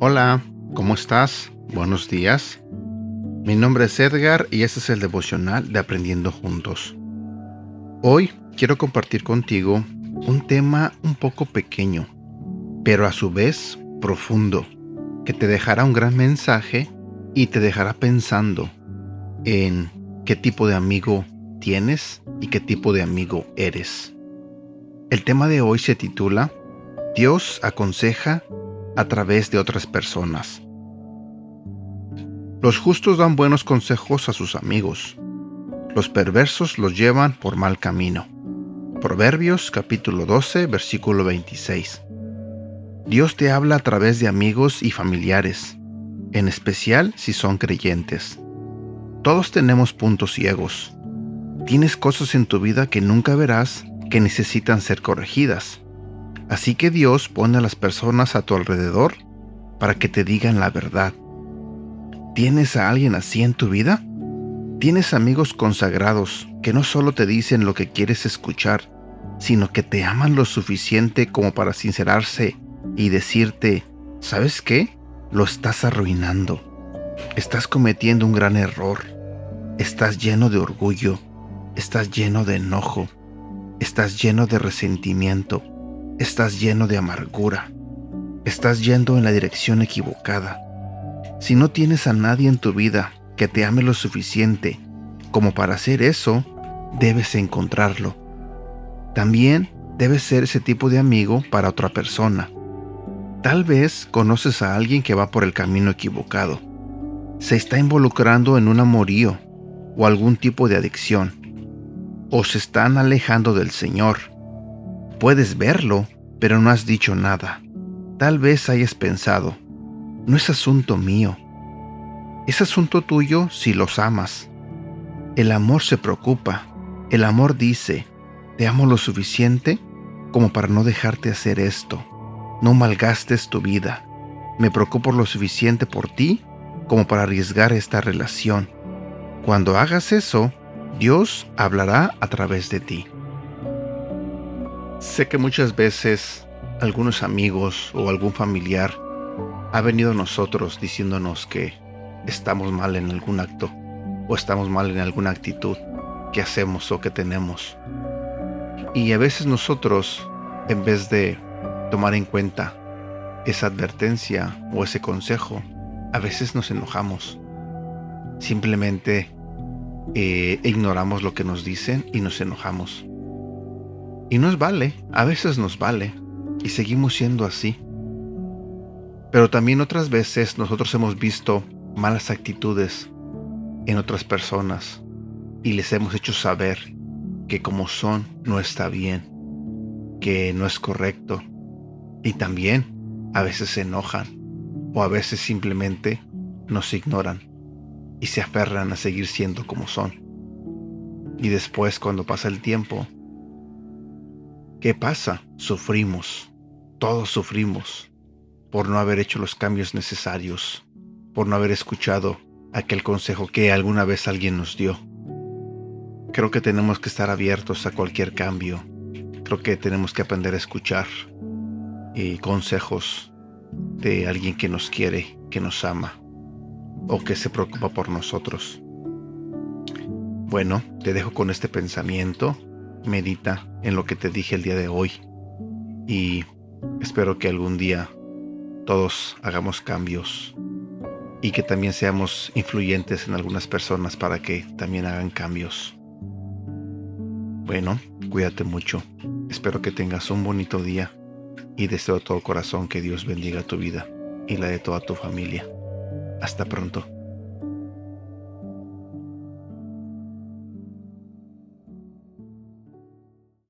Hola, ¿cómo estás? Buenos días. Mi nombre es Edgar y este es el devocional de Aprendiendo Juntos. Hoy quiero compartir contigo un tema un poco pequeño, pero a su vez profundo, que te dejará un gran mensaje y te dejará pensando en qué tipo de amigo tienes y qué tipo de amigo eres. El tema de hoy se titula Dios aconseja a través de otras personas. Los justos dan buenos consejos a sus amigos. Los perversos los llevan por mal camino. Proverbios capítulo 12 versículo 26. Dios te habla a través de amigos y familiares, en especial si son creyentes. Todos tenemos puntos ciegos. Tienes cosas en tu vida que nunca verás que necesitan ser corregidas. Así que Dios pone a las personas a tu alrededor para que te digan la verdad. ¿Tienes a alguien así en tu vida? ¿Tienes amigos consagrados que no solo te dicen lo que quieres escuchar, sino que te aman lo suficiente como para sincerarse y decirte, ¿sabes qué? Lo estás arruinando. Estás cometiendo un gran error. Estás lleno de orgullo. Estás lleno de enojo. Estás lleno de resentimiento estás lleno de amargura. Estás yendo en la dirección equivocada. Si no tienes a nadie en tu vida que te ame lo suficiente como para hacer eso, debes encontrarlo. También debes ser ese tipo de amigo para otra persona. Tal vez conoces a alguien que va por el camino equivocado. Se está involucrando en un amorío o algún tipo de adicción. O se están alejando del Señor Puedes verlo, pero no has dicho nada. Tal vez hayas pensado, no es asunto mío. Es asunto tuyo si los amas. El amor se preocupa. El amor dice, te amo lo suficiente como para no dejarte hacer esto. No malgastes tu vida. Me preocupo lo suficiente por ti como para arriesgar esta relación. Cuando hagas eso, Dios hablará a través de ti. Sé que muchas veces algunos amigos o algún familiar ha venido a nosotros diciéndonos que estamos mal en algún acto o estamos mal en alguna actitud que hacemos o que tenemos. Y a veces nosotros, en vez de tomar en cuenta esa advertencia o ese consejo, a veces nos enojamos. Simplemente eh, ignoramos lo que nos dicen y nos enojamos. Y nos vale, a veces nos vale, y seguimos siendo así. Pero también otras veces nosotros hemos visto malas actitudes en otras personas y les hemos hecho saber que como son no está bien, que no es correcto. Y también a veces se enojan o a veces simplemente nos ignoran y se aferran a seguir siendo como son. Y después cuando pasa el tiempo, ¿Qué pasa? Sufrimos, todos sufrimos, por no haber hecho los cambios necesarios, por no haber escuchado aquel consejo que alguna vez alguien nos dio. Creo que tenemos que estar abiertos a cualquier cambio. Creo que tenemos que aprender a escuchar consejos de alguien que nos quiere, que nos ama o que se preocupa por nosotros. Bueno, te dejo con este pensamiento medita en lo que te dije el día de hoy y espero que algún día todos hagamos cambios y que también seamos influyentes en algunas personas para que también hagan cambios. Bueno, cuídate mucho. Espero que tengas un bonito día y deseo de todo corazón que Dios bendiga tu vida y la de toda tu familia. Hasta pronto.